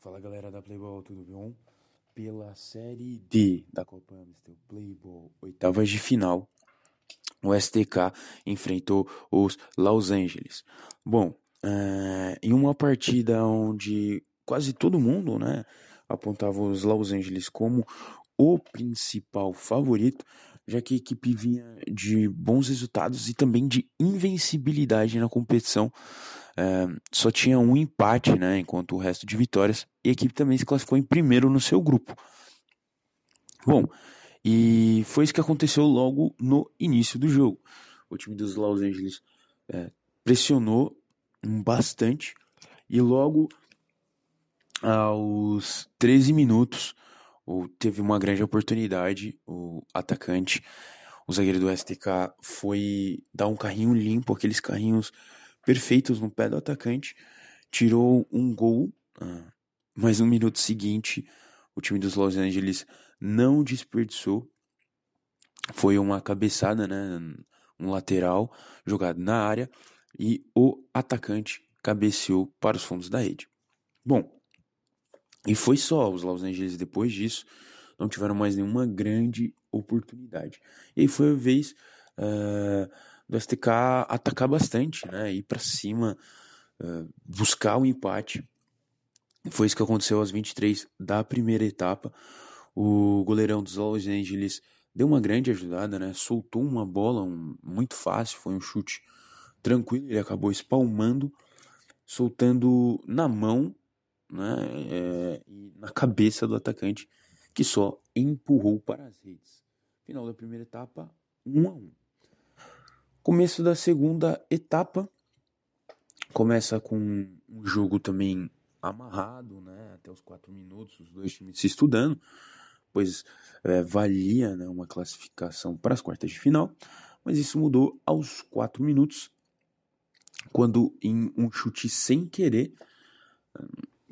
Fala galera da Playball, tudo bom? Pela série D da Copa Amstel Playball, oitavas de final, o STK enfrentou os Los Angeles. Bom, é, em uma partida onde quase todo mundo né, apontava os Los Angeles como o principal favorito, já que a equipe vinha de bons resultados e também de invencibilidade na competição. É, só tinha um empate, né, enquanto o resto de vitórias, e a equipe também se classificou em primeiro no seu grupo. Bom, e foi isso que aconteceu logo no início do jogo. O time dos Los Angeles é, pressionou bastante e logo aos 13 minutos teve uma grande oportunidade. O atacante, o zagueiro do STK, foi dar um carrinho limpo, aqueles carrinhos perfeitos no pé do atacante, tirou um gol, ah, mas no minuto seguinte o time dos Los Angeles não desperdiçou. Foi uma cabeçada, né? Um lateral jogado na área e o atacante cabeceou para os fundos da rede. Bom, e foi só. Os Los Angeles, depois disso, não tiveram mais nenhuma grande oportunidade. E aí foi a vez uh, do STK atacar bastante, né? Ir para cima, uh, buscar o um empate. Foi isso que aconteceu aos 23 da primeira etapa. O goleirão dos Los Angeles deu uma grande ajudada, né? Soltou uma bola um, muito fácil, foi um chute tranquilo, ele acabou espalmando, soltando na mão né, é, na cabeça do atacante, que só empurrou para as redes. Final da primeira etapa, 1 a 1. Começo da segunda etapa começa com um jogo também amarrado, né, até os quatro minutos, os dois times se estudando, pois é, valia né, uma classificação para as quartas de final, mas isso mudou aos quatro minutos, quando em um chute sem querer,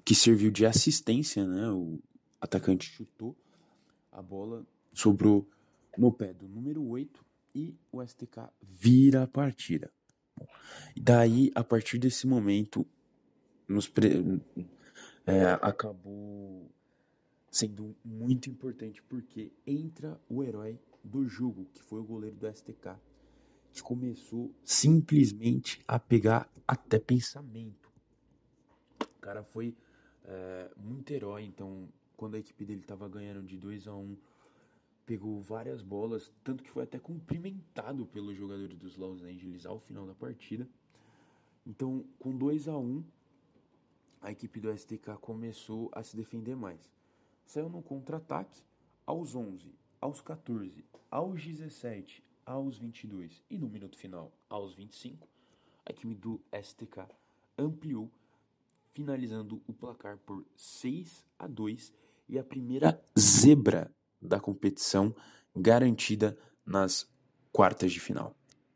que serviu de assistência, né? O atacante chutou, a bola sobrou no pé do número 8 e o STK vira a partida. Daí, a partir desse momento, nos pre... é, acabou sendo muito importante porque entra o herói do jogo, que foi o goleiro do STK, que começou simplesmente a pegar até pensamento. O cara foi é, muito herói. Então, quando a equipe dele estava ganhando de 2 a 1 um, pegou várias bolas, tanto que foi até cumprimentado pelos jogadores dos Los Angeles ao final da partida. Então, com 2 a 1 um, a equipe do STK começou a se defender mais. Saiu no contra-ataque aos 11, aos 14, aos 17, aos 22 e no minuto final aos 25, a equipe do STK ampliou finalizando o placar por 6 a 2 e a primeira zebra da competição garantida nas quartas de final.